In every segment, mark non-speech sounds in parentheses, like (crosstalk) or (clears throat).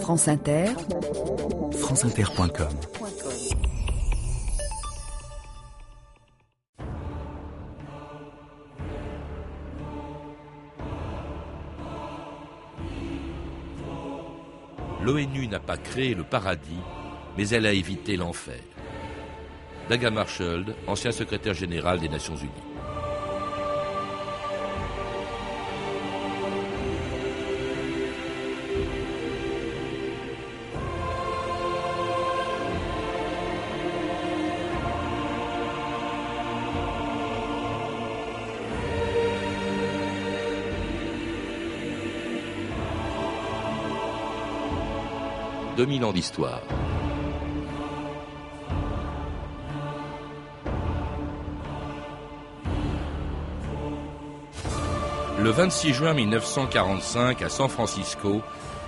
France Inter, franceinter.com L'ONU n'a pas créé le paradis, mais elle a évité l'enfer. Daga Marshall, ancien secrétaire général des Nations Unies. 2000 ans d'histoire. Le 26 juin 1945, à San Francisco,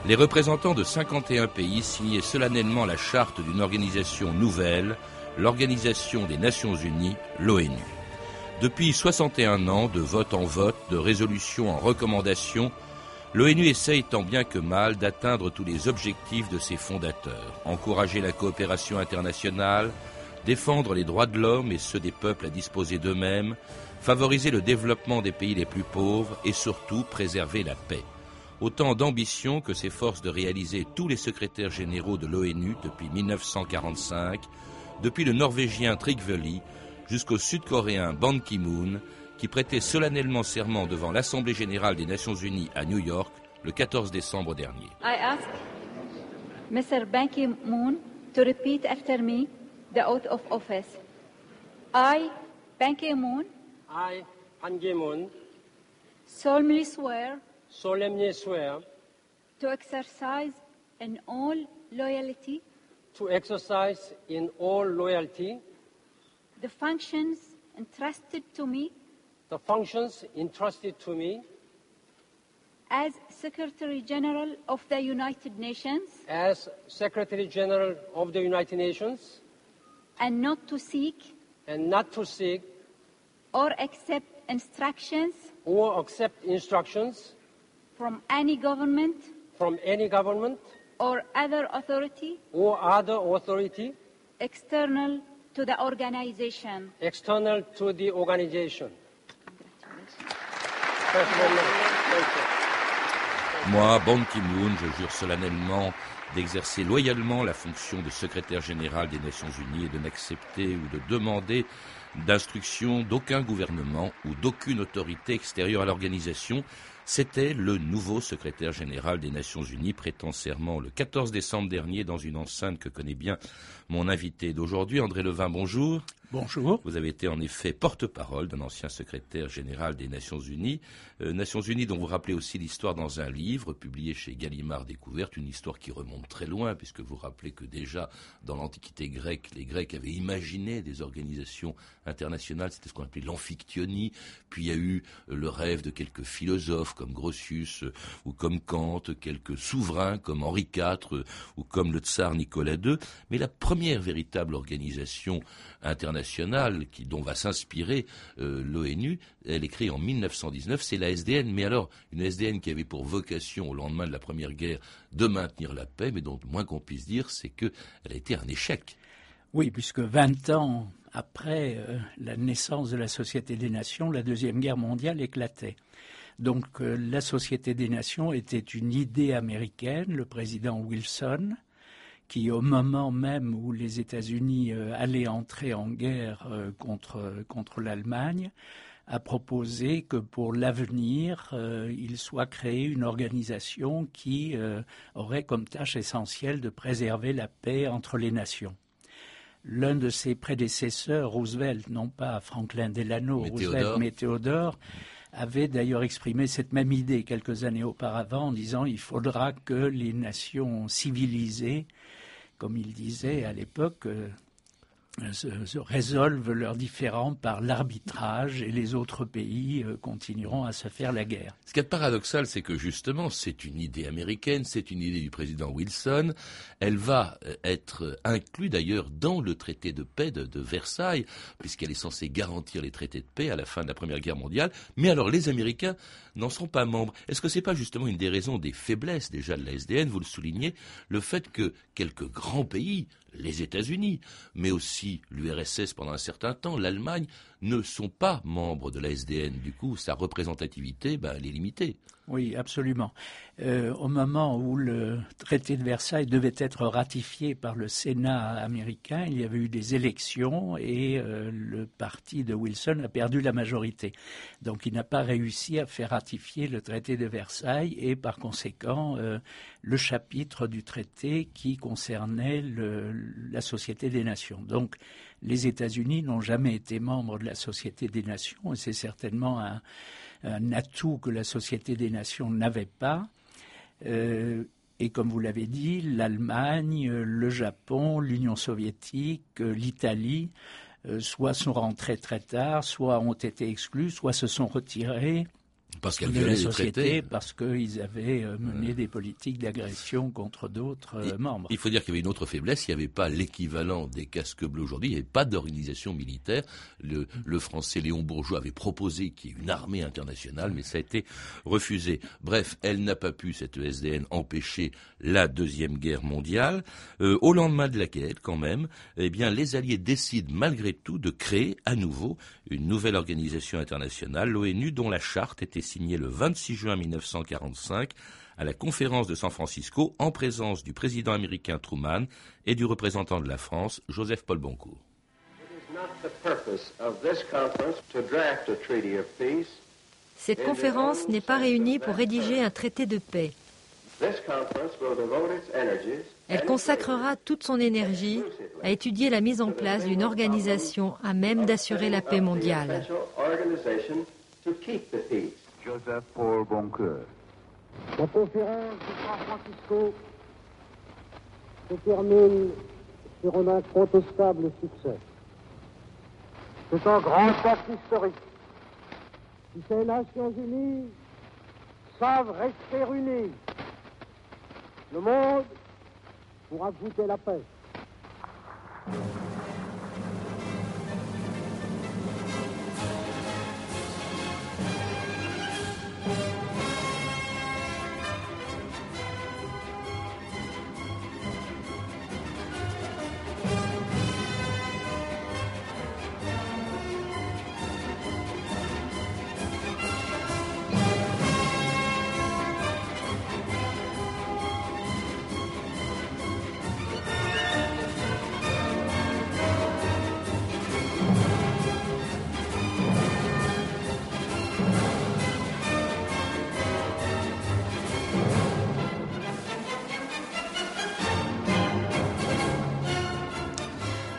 les représentants de 51 pays signaient solennellement la charte d'une organisation nouvelle, l'Organisation des Nations Unies, l'ONU. Depuis 61 ans, de vote en vote, de résolution en recommandation, L'ONU essaye tant bien que mal d'atteindre tous les objectifs de ses fondateurs, encourager la coopération internationale, défendre les droits de l'homme et ceux des peuples à disposer d'eux-mêmes, favoriser le développement des pays les plus pauvres et surtout préserver la paix. Autant d'ambitions que s'efforcent de réaliser tous les secrétaires généraux de l'ONU depuis 1945, depuis le Norvégien Trygve jusqu'au Sud-Coréen Ban Ki-moon, qui prêtait solennellement serment devant l'Assemblée générale des Nations unies à New York le 14 décembre dernier. I ask Mr. Ban Ki-moon to repeat after me the oath of office. I, Ban Ki-moon, I, Ban Ki-moon, solemnly swear solemnly swear to exercise in all loyalty to exercise in all loyalty the functions entrusted to me the functions entrusted to me as Secretary General of the United Nations. as Secretary General of the United Nations. And not to seek. And not to seek. Or accept instructions. Or accept instructions. From any government. From any government. Or other authority. Or other authority. External to the organization. external to the organization. Moi, Ban Ki-moon, je jure solennellement d'exercer loyalement la fonction de secrétaire général des Nations Unies et de n'accepter ou de demander d'instruction d'aucun gouvernement ou d'aucune autorité extérieure à l'organisation. C'était le nouveau secrétaire général des Nations Unies prêtant serment le 14 décembre dernier dans une enceinte que connaît bien mon invité d'aujourd'hui, André Levin. Bonjour. Bonjour. Vous avez été en effet porte-parole d'un ancien secrétaire général des Nations Unies. Euh, Nations Unies dont vous rappelez aussi l'histoire dans un livre publié chez Gallimard Découverte, une histoire qui remonte très loin puisque vous rappelez que déjà dans l'Antiquité grecque, les Grecs avaient imaginé des organisations internationales, c'était ce qu'on appelait l'amphictyonie, puis il y a eu euh, le rêve de quelques philosophes comme Grotius euh, ou comme Kant, quelques souverains comme Henri IV ou comme le tsar Nicolas II, mais la première véritable organisation internationale qui, dont va s'inspirer euh, l'ONU. Elle est créée en 1919, c'est la SDN. Mais alors, une SDN qui avait pour vocation, au lendemain de la Première Guerre, de maintenir la paix, mais dont le moins qu'on puisse dire, c'est qu'elle a été un échec. Oui, puisque 20 ans après euh, la naissance de la Société des Nations, la Deuxième Guerre mondiale éclatait. Donc euh, la Société des Nations était une idée américaine, le président Wilson, qui, au moment même où les États-Unis euh, allaient entrer en guerre euh, contre, contre l'Allemagne, a proposé que pour l'avenir, euh, il soit créé une organisation qui aurait comme tâche essentielle de préserver la paix entre les nations. L'un de ses prédécesseurs, Roosevelt, non pas Franklin Delano, Roosevelt, mais Théodore, avait d'ailleurs exprimé cette même idée quelques années auparavant en disant il faudra que les nations civilisées comme il disait à l'époque, se, résolvent leurs différends par l'arbitrage et les autres pays euh, continueront à se faire la guerre. Ce qui est paradoxal, c'est que justement, c'est une idée américaine, c'est une idée du président Wilson. Elle va euh, être inclue d'ailleurs dans le traité de paix de, Versailles, puisqu'elle est censée garantir les traités de paix à la fin de la Première Guerre mondiale. Mais alors, les Américains n'en sont pas membres. Est-ce que ce n'est pas justement une des raisons des faiblesses déjà de la SDN, vous le soulignez, le fait que quelques grands pays, les États-Unis, mais aussi l'URSS pendant un certain temps, l'Allemagne, ne sont pas membres de la SDN. Du coup, sa représentativité, ben, elle est limitée. Oui, absolument. Euh, au moment où le traité de Versailles devait être ratifié par le Sénat américain, il y avait eu des élections et euh, le parti de Wilson a perdu la majorité. Donc il n'a pas réussi à faire ratifier le traité de Versailles et par conséquent euh, le chapitre du traité qui concernait le, la Société des Nations. Donc les États-Unis n'ont jamais été membres de la Société des Nations et c'est certainement un un atout que la Société des Nations n'avait pas. Euh, et comme vous l'avez dit, l'Allemagne, le Japon, l'Union soviétique, l'Italie, euh, soit sont rentrés très tard, soit ont été exclus, soit se sont retirés parce la société, parce qu'ils avaient euh, mené des politiques d'agression contre d'autres euh, membres. Il faut dire qu'il y avait une autre faiblesse, il n'y avait pas l'équivalent des casques bleus aujourd'hui, il n'y avait pas d'organisation militaire. Le, le, français Léon Bourgeois avait proposé qu'il y ait une armée internationale, mais ça a été refusé. Bref, elle n'a pas pu, cette SDN, empêcher la Deuxième Guerre mondiale. Euh, au lendemain de laquelle, quand même, eh bien, les Alliés décident malgré tout de créer à nouveau une nouvelle organisation internationale, l'ONU, dont la charte était signé le 26 juin 1945 à la conférence de San Francisco en présence du président américain Truman et du représentant de la France, Joseph Paul Boncourt. Cette conférence n'est pas réunie pour rédiger un traité de paix. Elle consacrera toute son énergie à étudier la mise en place d'une organisation à même d'assurer la paix mondiale. Joseph Paul Boncoeur. La conférence de San Francisco se termine sur un incontestable succès. C'est un grand acte historique. Si ces Nations Unies savent rester unies, le monde pourra goûter la paix.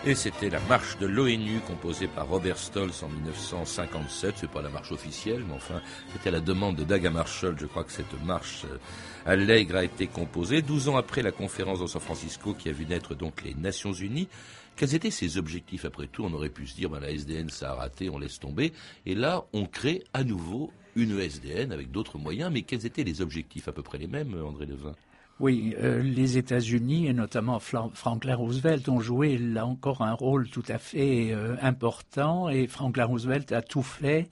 Et c'était la marche de l'ONU composée par Robert Stolz en 1957. C'est pas la marche officielle, mais enfin, c'était la demande de Daga Marshall. Je crois que cette marche euh, allègre a été composée. Douze ans après la conférence de San Francisco qui a vu naître donc les Nations Unies. Quels étaient ses objectifs? Après tout On aurait pu se dire, ben, la SDN, ça a raté, on laisse tomber. Et là, on crée à nouveau une SDN avec d'autres moyens. Mais quels étaient les objectifs? À peu près les mêmes, André Levin? Oui, euh, les États-Unis et notamment Franklin Roosevelt ont joué là encore un rôle tout à fait euh, important et Franklin Roosevelt a tout fait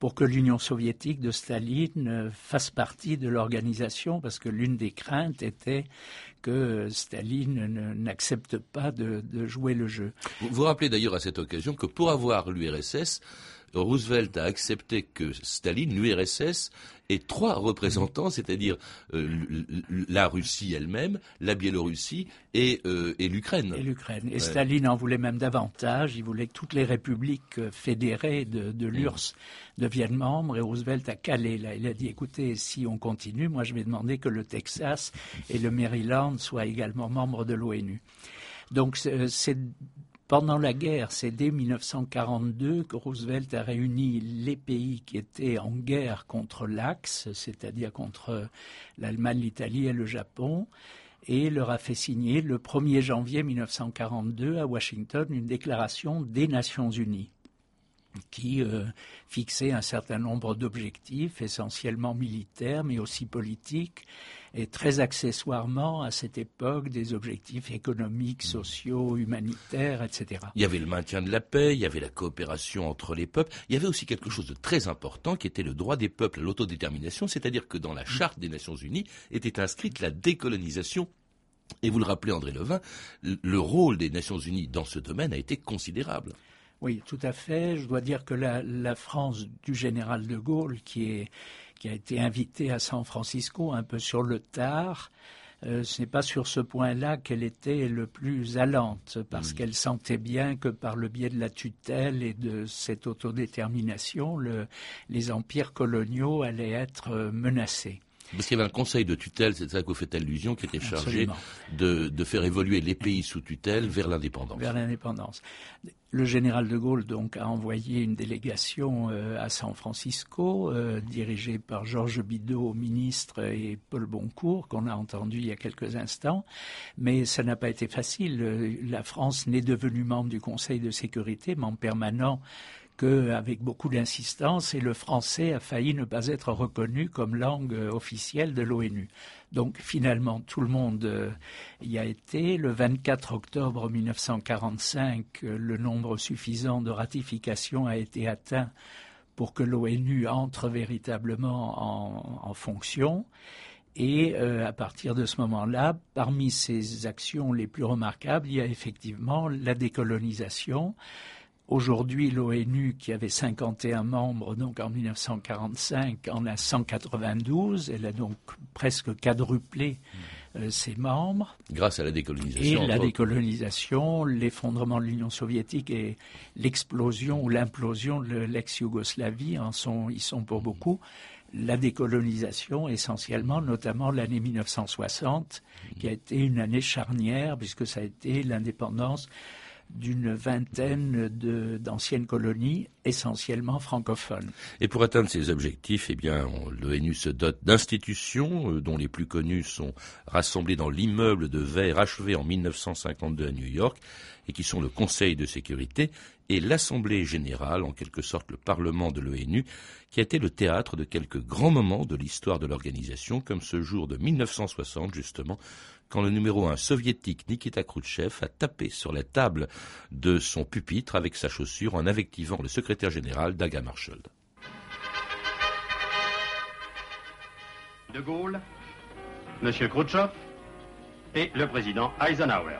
pour que l'Union soviétique de Staline euh, fasse partie de l'organisation, parce que l'une des craintes était que Staline n'accepte pas de, de, jouer le jeu. Vous vous rappelez d'ailleurs à cette occasion que pour avoir l'URSS, Roosevelt a accepté que Staline, l'URSS, ait trois représentants, c'est-à-dire euh, la Russie elle-même, la Biélorussie et, euh, et l'Ukraine. Et l'Ukraine. Et Staline en voulait même davantage. Il voulait que toutes les républiques euh, fédérées de, de l'URSS mm. deviennent membres. Et Roosevelt a calé là. Il a dit écoutez, si on continue, moi je vais demander que le Texas et le Maryland soient également membres de l'ONU. Donc c'est pendant la guerre, c'est dès 1942 que Roosevelt a réuni les pays qui étaient en guerre contre l'Axe, c'est-à-dire contre l'Allemagne, l'Italie et le Japon. et leur a fait signer le 1er janvier 1942 à Washington une déclaration des Nations Unies qui euh, fixait un certain nombre d'objectifs, essentiellement militaires, mais aussi politiques, et très accessoirement à cette époque des objectifs économiques, sociaux, humanitaires, etc. Il y avait le maintien de la paix, il y avait la coopération entre les peuples, il y avait aussi quelque chose de très important qui était le droit des peuples à l'autodétermination, c'est-à-dire que dans la charte des Nations Unies était inscrite la décolonisation et vous le rappelez, André Levin, le rôle des Nations Unies dans ce domaine a été considérable. Oui, tout à fait. Je dois dire que la, la France du général de Gaulle, qui, est, qui a été invité à San Francisco un peu sur le tard, euh, ce n'est pas sur ce point-là qu'elle était le plus allante, parce qu'elle sentait bien que par le biais de la tutelle et de cette autodétermination, le, les empires coloniaux allaient être euh, menacés. Parce qu'il y avait un conseil de tutelle, c'est ça que vous faites allusion, qui était chargé de, de, faire évoluer les pays sous tutelle vers l'indépendance. Vers l'indépendance. Le général de Gaulle donc a envoyé une délégation euh, à San Francisco, euh, dirigée par Georges Bidault, ministre, et Paul Boncourt, qu'on a entendu il y a quelques instants. Mais ça n'a pas été facile. Euh, la France n'est devenue membre du Conseil de sécurité, membre permanent qu'avec beaucoup d'insistance, et le français a failli ne pas être reconnu comme langue officielle de l'ONU. Donc finalement, tout le monde euh, y a été. Le 24 octobre 1945, euh, le nombre suffisant de ratifications a été atteint pour que l'ONU entre véritablement en, fonction. Et euh, à partir de ce moment-là, parmi ces actions les plus remarquables, il y a effectivement la décolonisation, Aujourd'hui, l'ONU, qui avait 51 membres donc en 1945, en a 192. Elle a donc presque quadruplé euh, ses membres. Grâce à la décolonisation. Et la décolonisation, l'effondrement de l'Union soviétique et l'explosion ou l'implosion de l'ex-Yougoslavie en sont, ils sont pour beaucoup. La décolonisation, essentiellement, notamment l'année 1960, qui a été une année charnière, puisque ça a été l'indépendance d'une vingtaine d'anciennes colonies, essentiellement francophones. Et pour atteindre ces objectifs, eh bien, l'ONU se dote d'institutions euh, dont les plus connues sont rassemblées dans l'immeuble de verre achevé en 1952 à New York et qui sont le Conseil de sécurité et l'Assemblée générale, en quelque sorte le Parlement de l'ONU, qui a été le théâtre de quelques grands moments de l'histoire de l'organisation, comme ce jour de 1960 justement, quand le numéro un soviétique Nikita Khrouchtchev a tapé sur la table de son pupitre avec sa chaussure en invectivant le secrétaire général Daga Marshall. De Gaulle, M. Khrouchtchev et le président Eisenhower.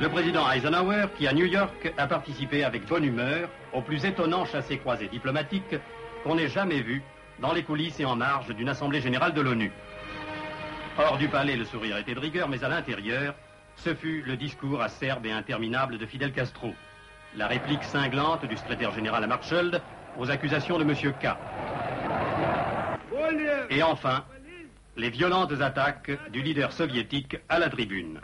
Le président Eisenhower qui à New York a participé avec bonne humeur au plus étonnant chassé-croisé diplomatique qu'on ait jamais vu dans les coulisses et en marge d'une assemblée générale de l'ONU. Hors du palais, le sourire était de rigueur, mais à l'intérieur, ce fut le discours acerbe et interminable de Fidel Castro. La réplique cinglante du secrétaire général à aux accusations de M. K. Et enfin, les violentes attaques du leader soviétique à la tribune.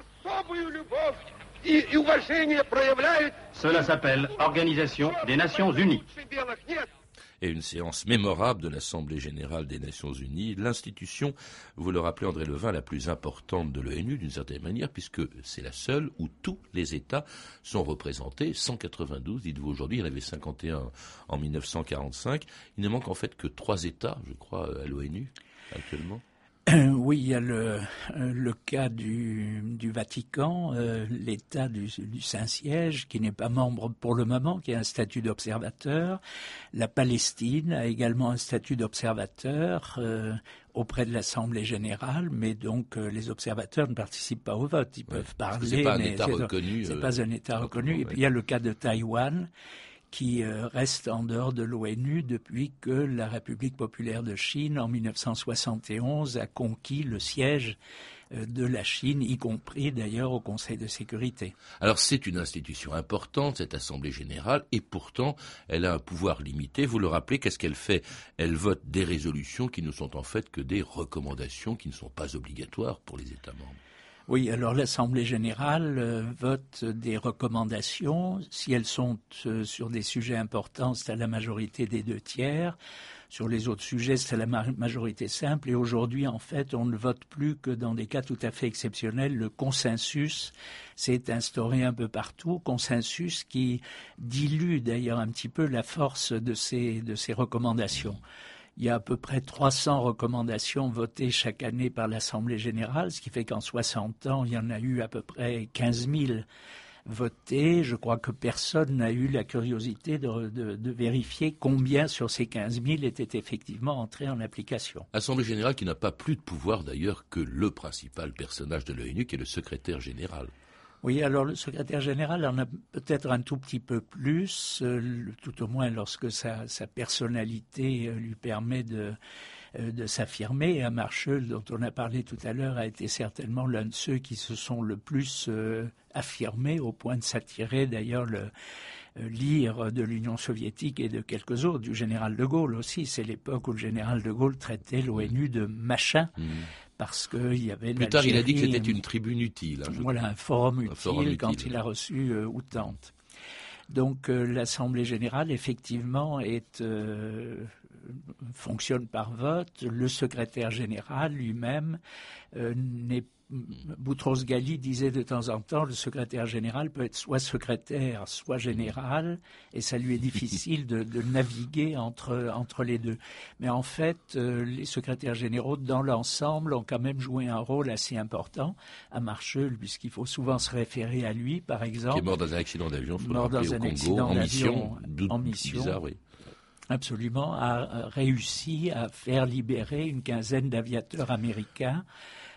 Cela s'appelle Organisation des Nations Unies et une séance mémorable de l'Assemblée générale des Nations unies, l'institution, vous le rappelez André Levin, la plus importante de l'ONU d'une certaine manière, puisque c'est la seule où tous les États sont représentés, 192, dites-vous aujourd'hui, il y en avait 51 en 1945, il ne manque en fait que trois États, je crois, à l'ONU actuellement. (clears throat) Oui, il y a le, euh, le cas du, du Vatican, euh, l'État du, du Saint-Siège, qui n'est pas membre pour le moment, qui a un statut d'observateur. La Palestine a également un statut d'observateur euh, auprès de l'Assemblée générale, mais donc les observateurs ne participent pas au vote. Ils peuvent parler, c'est pas un mais État reconnu. C'est pas un État reconnu. Et puis il y a le cas de Taïwan qui euh, reste en dehors de l'ONU depuis que la République populaire de Chine, en 1971, a conquis le siège euh, de la Chine, y compris d'ailleurs au Conseil de sécurité. Alors c'est une institution importante, cette Assemblée générale, et pourtant elle a un pouvoir limité. Vous le rappelez, qu'est-ce qu'elle fait? Elle vote des résolutions qui ne sont en fait que des recommandations qui ne sont pas obligatoires pour les États membres. Oui, alors l'Assemblée générale euh, vote des recommandations. Si elles sont euh, sur des sujets importants, c'est à la majorité des deux tiers. Sur les autres sujets, c'est la majorité simple. Et aujourd'hui, en fait, on ne vote plus que dans des cas tout à fait exceptionnels. Le consensus s'est instauré un peu partout. Consensus qui dilue d'ailleurs un petit peu la force de ces, de ces recommandations. Il y a à peu près 300 recommandations votées chaque année par l'Assemblée générale, ce qui fait qu'en 60 ans, il y en a eu à peu près 15 000 voté. Je crois que personne n'a eu la curiosité de, vérifier combien sur ces 15 000 étaient effectivement entrés en application. Assemblée générale qui n'a pas plus de pouvoir d'ailleurs que le principal personnage de l'ONU, qui est le secrétaire général. Oui, alors le secrétaire général en a peut-être un tout petit peu plus, euh, tout au moins lorsque sa, personnalité euh, lui permet de euh, de s'affirmer. Marshall, dont on a parlé tout à l'heure, a été certainement l'un de ceux qui se sont le plus euh, affirmés au point de s'attirer d'ailleurs le lire de l'Union soviétique et de quelques autres, du général de Gaulle aussi. C'est l'époque où le général de Gaulle traitait l'ONU de machin. Mmh. Parce qu'il y avait. Plus tard, il a dit que c'était une tribune utile. Hein, voilà, un forum, utile, quand il a reçu euh, Outante. Donc l'Assemblée générale, effectivement, est fonctionne par vote. Le secrétaire général lui-même euh, n'est Boutros Ghali disait de temps en temps, le secrétaire général peut être soit secrétaire, soit général, et ça lui est difficile de, naviguer entre, entre les deux. Mais en fait, euh, les secrétaires généraux, dans l'ensemble, ont quand même joué un rôle assez important à Marshall, puisqu'il faut souvent se référer à lui, par exemple. Qui est mort dans un accident d'avion, mort dans un accident en mission, en mission. Bizarre, oui absolument, a réussi à faire libérer une quinzaine d'aviateurs américains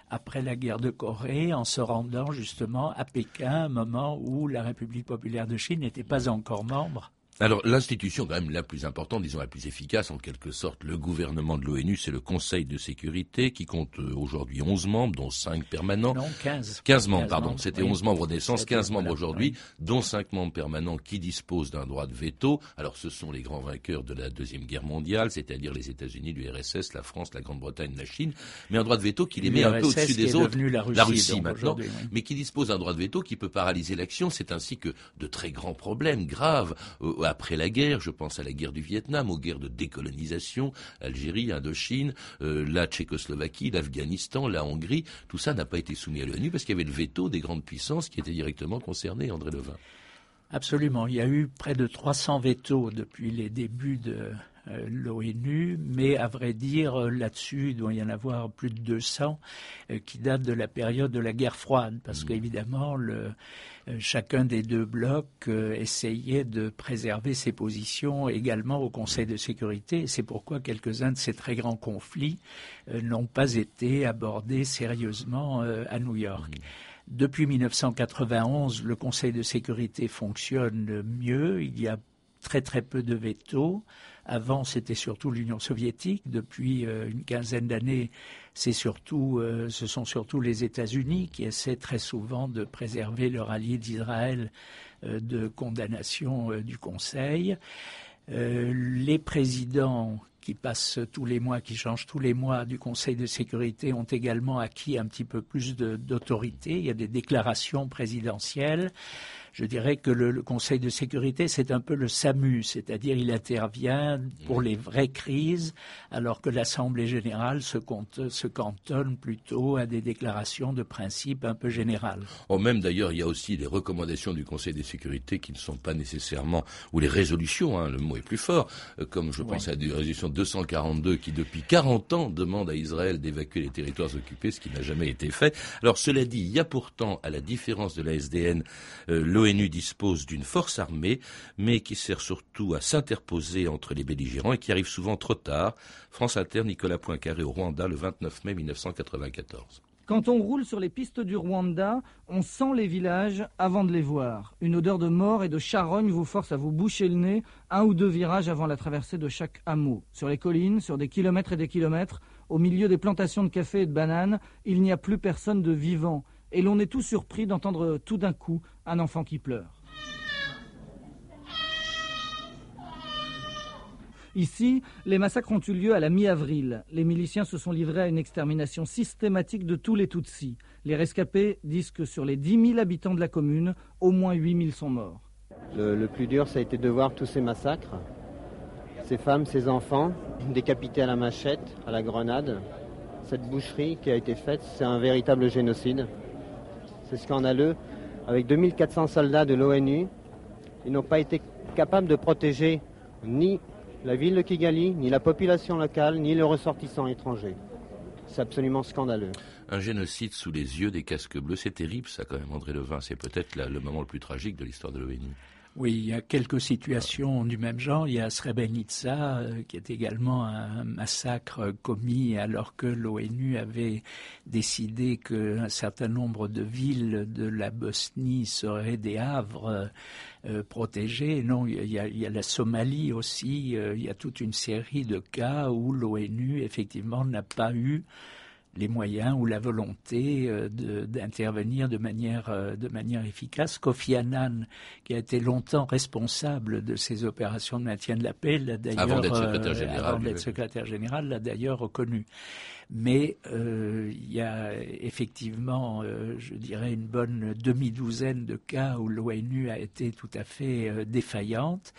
après la guerre de Corée en se rendant justement à Pékin, un moment où la République populaire de Chine n'était pas encore membre alors l'institution quand même la plus importante, disons la plus efficace en quelque sorte, le gouvernement de l'ONU, c'est le Conseil de sécurité qui compte euh, aujourd'hui 11 membres, dont 5 permanents. Non, 15. 15 membres, pardon. C'était 11 membres au naissance, 15 membres aujourd'hui, dont 5 membres permanents qui disposent d'un droit de veto. Alors ce sont les grands vainqueurs de la Deuxième Guerre mondiale, c'est-à-dire les États-Unis, l'URSS, la France, la Grande-Bretagne, la Chine, mais un droit de veto qui les met un peu au-dessus des autres. La Russie, la Russie maintenant, mais qui dispose d'un droit de veto qui peut paralyser l'action. C'est ainsi que de très grands problèmes graves euh, après la guerre, je pense à la guerre du Vietnam, aux guerres de décolonisation, Algérie, Indochine, euh, la Tchécoslovaquie, l'Afghanistan, la Hongrie, tout ça n'a pas été soumis à l'ONU parce qu'il y avait le veto des grandes puissances qui étaient directement concernées, André Levin. Absolument. Il y a eu près de 300 vétos depuis les débuts de euh, l'ONU, mais à vrai dire, euh, là-dessus, il doit y en avoir plus de 200 euh, qui datent de la période de la guerre froide, parce mmh. qu'évidemment, chacun des deux blocs essayait de préserver ses positions également au Conseil de sécurité. C'est pourquoi quelques-uns de ces très grands conflits n'ont pas été abordés sérieusement à New York. Mmh. Depuis 1991, le Conseil de sécurité fonctionne mieux. Il y a très très peu de vétos. Avant, c'était surtout l'Union soviétique. Depuis euh, une quinzaine d'années, c'est surtout, euh, ce sont surtout les États-Unis qui essaient très souvent de préserver leur allié d'Israël euh, de condamnation du Conseil. les présidents qui passent tous les mois, qui changent tous les mois du Conseil de sécurité, ont également acquis un petit peu plus d'autorité. Il y a des déclarations présidentielles je dirais que le, Conseil de sécurité, c'est un peu le SAMU, c'est-à-dire il intervient pour les vraies crises, alors que l'Assemblée générale se, compte, se cantonne plutôt à des déclarations de principe un peu générales. Oh, même d'ailleurs, il y a aussi des recommandations du Conseil de sécurité qui ne sont pas nécessairement, ou les résolutions, hein, le mot est plus fort, euh, comme je pense à la résolution 242 qui depuis 40 ans demande à Israël d'évacuer les territoires occupés, ce qui n'a jamais été fait. Alors cela dit, il y a pourtant, à la différence de la SDN, euh, l'ONU dispose d'une force armée, mais qui sert surtout à s'interposer entre les belligérants et qui arrive souvent trop tard. France Inter, Nicolas Poincaré au Rwanda le 29 mai 1994. Quand on roule sur les pistes du Rwanda, on sent les villages avant de les voir. Une odeur de mort et de charogne vous force à vous boucher le nez un ou deux virages avant la traversée de chaque hameau. Sur les collines, sur des kilomètres et des kilomètres, au milieu des plantations de café et de bananes, il n'y a plus personne de vivant et l'on est tout surpris d'entendre tout d'un coup un enfant qui pleure. Ici, les massacres ont eu lieu à la mi-avril. Les miliciens se sont livrés à une extermination systématique de tous les Tutsis. Les rescapés disent que sur les 10 000 habitants de la commune, au moins 8 000 sont morts. Le, le plus dur, ça a été de voir tous ces massacres. Ces femmes, ces enfants, décapités à la machette, à la grenade. Cette boucherie qui a été faite, c'est un véritable génocide. C'est scandaleux. Avec 2400 soldats de l'ONU, ils n'ont pas été capables de protéger ni la ville de Kigali, ni la population locale, ni les ressortissants étrangers. C'est absolument scandaleux. Un génocide sous les yeux des casques bleus, c'est terrible ça quand même, André Levin. C'est peut-être le moment le plus tragique de l'histoire de l'ONU. Oui, il y a quelques situations du même genre. Il y a Srebrenica, euh, qui est également un massacre commis alors que l'ONU avait décidé qu'un certain nombre de villes de la Bosnie seraient des havres euh, protégés. Non, il y, a, il y, a, la Somalie aussi. Euh, il y a toute une série de cas où l'ONU, effectivement, n'a pas eu les moyens ou la volonté euh, d'intervenir de, de, manière, euh, de manière efficace. Kofi Annan, qui a été longtemps responsable de ces opérations de maintien de la paix, l'a d'ailleurs avant d'être secrétaire général, avant d'être secrétaire général, l'a d'ailleurs reconnu. Mais euh, il y a effectivement, euh, je dirais, une bonne demi-douzaine de cas où l'ONU a été tout à fait euh, défaillante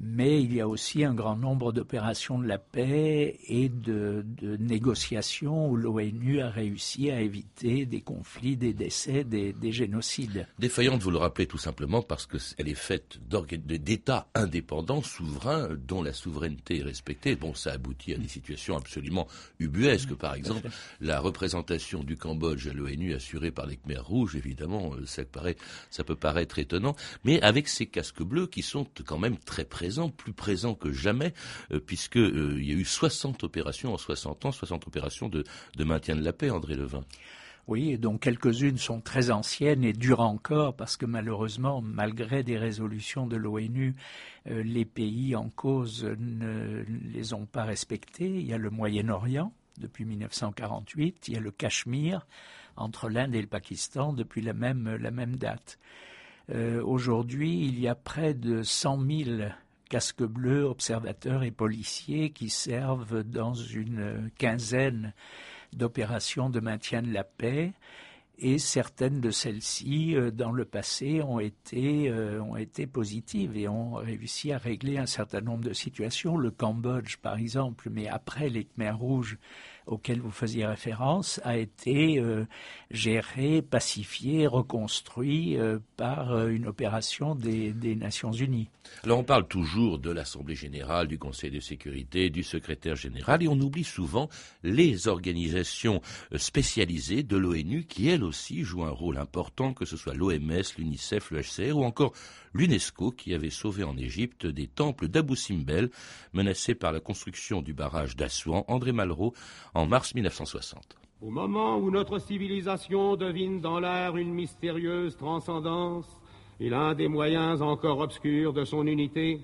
mais il y a aussi un grand nombre d'opérations de la paix et de, de négociations où l'ONU a réussi à éviter des conflits, des décès, des, des génocides. Défaillante, vous le rappelez tout simplement parce qu'elle est faite d'États indépendants, souverains, dont la souveraineté est respectée. Bon, ça aboutit à des situations absolument ubuesques. Par exemple, la représentation du Cambodge à l'ONU assurée par les Khmers rouges, évidemment, ça, paraît, ça peut paraître étonnant, mais avec ces casques bleus qui sont quand même très présents plus présent que jamais, euh, puisque euh, il y a eu 60 opérations en 60 ans, 60 opérations de, de maintien de la paix, André Levin. Oui, et donc quelques-unes sont très anciennes et durent encore parce que malheureusement, malgré des résolutions de l'ONU, euh, les pays en cause ne les ont pas respectées. Il y a le Moyen-Orient depuis 1948, il y a le Cachemire entre l'Inde et le Pakistan depuis la même, la même date. Euh, Aujourd'hui, il y a près de 100 000 casques bleus, observateurs et policiers qui servent dans une quinzaine d'opérations de maintien de la paix et certaines de celles-ci, euh, dans le passé, ont été, euh, ont été positives et ont réussi à régler un certain nombre de situations. Le Cambodge, par exemple, mais après les Khmers rouges, auquel vous faisiez référence a été euh, géré, pacifié, reconstruit euh, par euh, une opération des, des, Nations Unies. Alors on parle toujours de l'Assemblée générale, du Conseil de sécurité, du secrétaire général, et on oublie souvent les organisations spécialisées de l'ONU qui, elles aussi, jouent un rôle important, que ce soit l'OMS, l'UNICEF, le HCR ou encore l'UNESCO qui avait sauvé en Égypte des temples d'Abu Simbel menacés par la construction du barrage d'Assouan. André Malraux en mars 1960. Au moment où notre civilisation devine dans l'air une mystérieuse transcendance et l'un des moyens encore obscurs de son unité,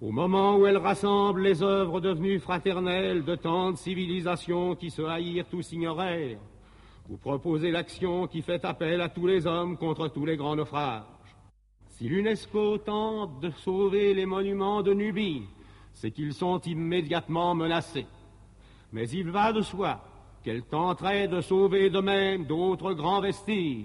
au moment où elle rassemble les œuvres devenues fraternelles de tant de civilisations qui se haïrent ou s'ignorèrent, vous proposez l'action qui fait appel à tous les hommes contre tous les grands naufrages. Si l'UNESCO tente de sauver les monuments de Nubie, c'est qu'ils sont immédiatement menacés. Mais il va de soi qu'elle tenterait de sauver de même d'autres grands vestiges,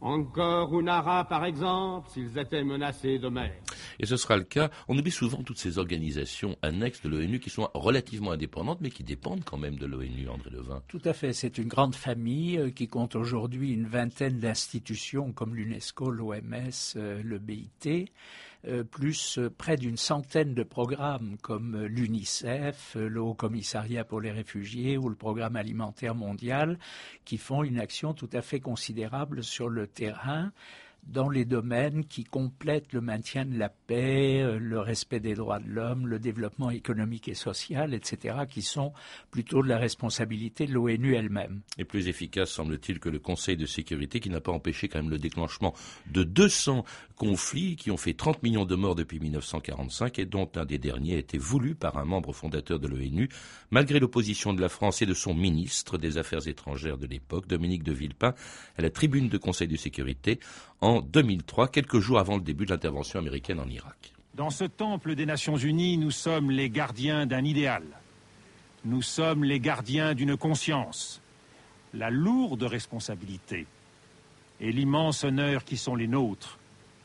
encore Unara, par exemple, s'ils étaient menacés de mer. Et ce sera le cas. On oublie souvent toutes ces organisations annexes de l'ONU qui sont relativement indépendantes, mais qui dépendent quand même de l'ONU, André Levin. Tout à fait. C'est une grande famille euh, qui compte aujourd'hui une vingtaine d'institutions comme l'UNESCO, l'OMS, euh, le BIT. Euh, plus près d'une centaine de programmes comme l'UNICEF, le Haut Commissariat pour les réfugiés ou le Programme alimentaire mondial qui font une action tout à fait considérable sur le terrain dans les domaines qui complètent le maintien de la paix, euh, le respect des droits de l'homme, le développement économique et social, etc., qui sont plutôt de la responsabilité de l'ONU elle-même. Et plus efficace, semble-t-il, que le Conseil de sécurité, qui n'a pas empêché quand même le déclenchement de 200 conflits qui ont fait 30 millions de morts depuis 1945 et dont un des derniers a été voulu par un membre fondateur de l'ONU, malgré l'opposition de la France et de son ministre des Affaires étrangères de l'époque, Dominique de Villepin, à la tribune de Conseil de sécurité en 2003, quelques jours avant le début de l'intervention américaine en Irak. Dans ce temple des Nations Unies, nous sommes les gardiens d'un idéal. Nous sommes les gardiens d'une conscience. La lourde responsabilité et l'immense honneur qui sont les nôtres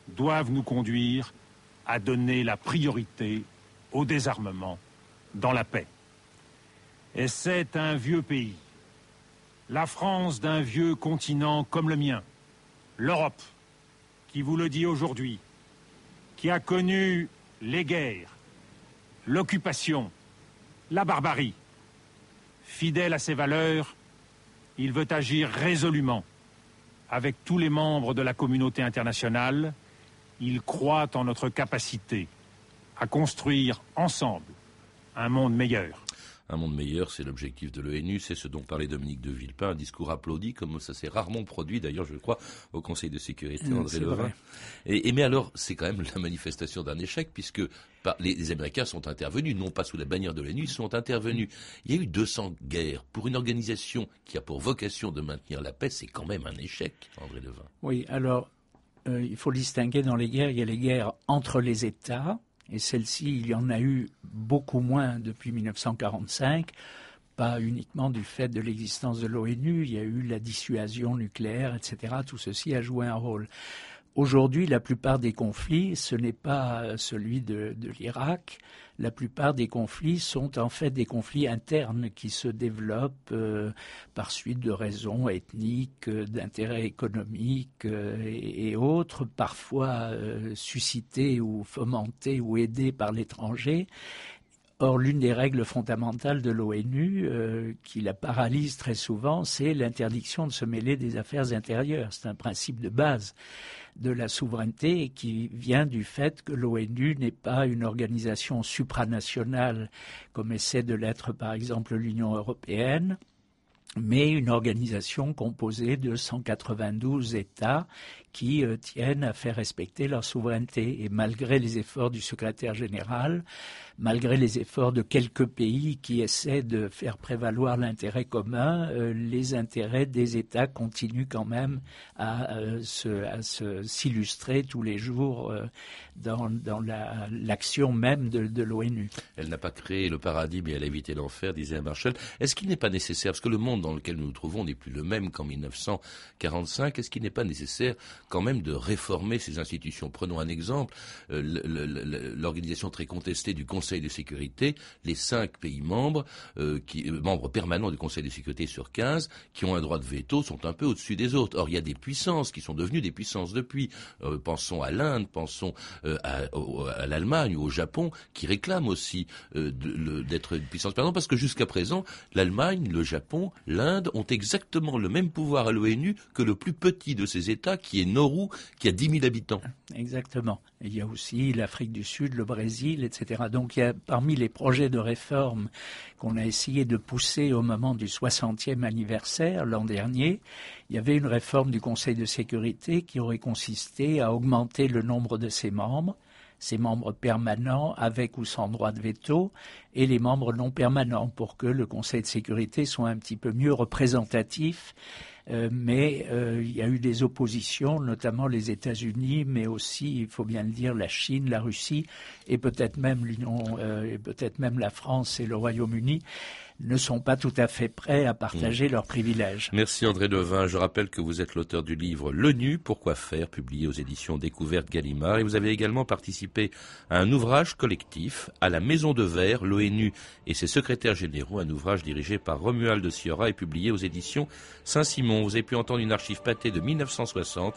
doivent nous conduire à donner la priorité au désarmement dans la paix. Et c'est un vieux pays, la France d'un vieux continent comme le mien, l'Europe, qui vous le dit aujourd'hui, qui a connu les guerres, l'occupation, la barbarie. Fidèle à ses valeurs, il veut agir résolument avec tous les membres de la communauté internationale. Il croit en notre capacité à construire ensemble un monde meilleur. Un monde meilleur, c'est l'objectif de l'ONU, c'est ce dont parlait Dominique de Villepin, un discours applaudi, comme ça s'est rarement produit d'ailleurs, je crois, au Conseil de sécurité, Mmh, André Levin. Et, et mais alors, c'est quand même la manifestation d'un échec, puisque par- les, les Américains sont intervenus, non pas sous la bannière de l'ONU, ils sont intervenus. Il y a eu 200 guerres. Pour une organisation qui a pour vocation de maintenir la paix, c'est quand même un échec, André Levin. Oui, alors euh, il faut distinguer dans les guerres, il y a les guerres entre les États, et celles-ci, il y en a eu beaucoup moins depuis 1945, pas uniquement du fait de l'existence de l'ONU, il y a eu la dissuasion nucléaire, etc. Tout ceci a joué un rôle. Aujourd'hui, la plupart des conflits, ce n'est pas euh, celui de, de l'Irak. La plupart des conflits sont en fait des conflits internes qui se développent euh, par suite de raisons ethniques, euh, d'intérêts économiques et, autres, parfois suscités ou fomentés ou aidés par l'étranger. Or, l'une des règles fondamentales de l'ONU, euh, qui la paralyse très souvent, c'est l'interdiction de se mêler des affaires intérieures. C'est un principe de base de la souveraineté et qui vient du fait que l'ONU n'est pas une organisation supranationale comme essaie de l'être par exemple l'Union européenne, mais une organisation composée de 192 États qui euh, tiennent à faire respecter leur souveraineté. Et malgré les efforts du secrétaire général, malgré les efforts de quelques pays qui essaient de faire prévaloir l'intérêt commun, euh, les intérêts des États continuent quand même à euh, se- s'illustrer tous les jours dans, dans la- l'action même de, de l'ONU. Elle n'a pas créé le paradis, mais elle a évité l'enfer, disait Marshall. Est-ce qu'il n'est pas nécessaire, parce que le monde dans lequel nous nous trouvons n'est plus le même qu'en 1945, est-ce qu'il n'est pas nécessaire quand même de réformer ces institutions Prenons un exemple, euh, l'organisation très contestée du Conseil de sécurité, les cinq pays membres, euh, euh, membres permanents du Conseil de sécurité sur 15, qui ont un droit de veto, sont un peu au-dessus des autres. Or, il y a des puissances qui sont devenues des puissances depuis. Pensons à l'Inde, pensons à, l'Allemagne ou au Japon, qui réclament aussi d'être une puissance permanente, parce que jusqu'à présent, l'Allemagne, le Japon, l'Inde ont exactement le même pouvoir à l'ONU que le plus petit de ces États, qui est Nauru, qui a 10 000 habitants. Exactement. Il y a aussi l'Afrique du Sud, le Brésil, etc. Donc parmi les projets de réforme qu'on a essayé de pousser au moment du 60e anniversaire l'an dernier, il y avait une réforme du Conseil de sécurité qui aurait consisté à augmenter le nombre de ses membres ses membres permanents avec ou sans droit de veto et les membres non permanents pour que le Conseil de sécurité soit un petit peu mieux représentatif. Euh, mais euh, il y a eu des oppositions, notamment les États-Unis, mais aussi, il faut bien le dire, la Chine, la Russie et peut-être même l'Union, euh, peut-être même la France et le Royaume-Uni ne sont pas tout à fait prêts à partager leurs privilèges. Merci André Levin. Je rappelle que vous êtes l'auteur du livre L'ONU, Pourquoi faire, publié aux éditions Découverte Gallimard. Et vous avez également participé à un ouvrage collectif, à la Maison de Verre, l'ONU et ses secrétaires généraux, un ouvrage dirigé par Romuald de Sciorra et publié aux éditions Saint-Simon. Vous avez pu entendre une archive pâtée de 1960,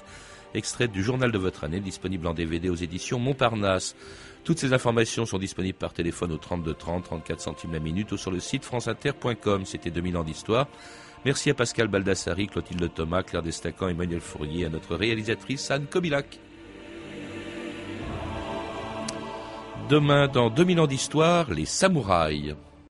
extraite du journal de votre année, disponible en DVD aux éditions Montparnasse. Toutes ces informations sont disponibles par téléphone au 32 30, 34 centimes la minute ou sur le site franceinter.com. C'était 2000 ans d'histoire. Merci à Pascal Baldassari, Clotilde Thomas, Claire Destacan, Emmanuel Fourier, à notre réalisatrice Anne Kobilac. Demain, dans 2000 ans d'histoire, les samouraïs.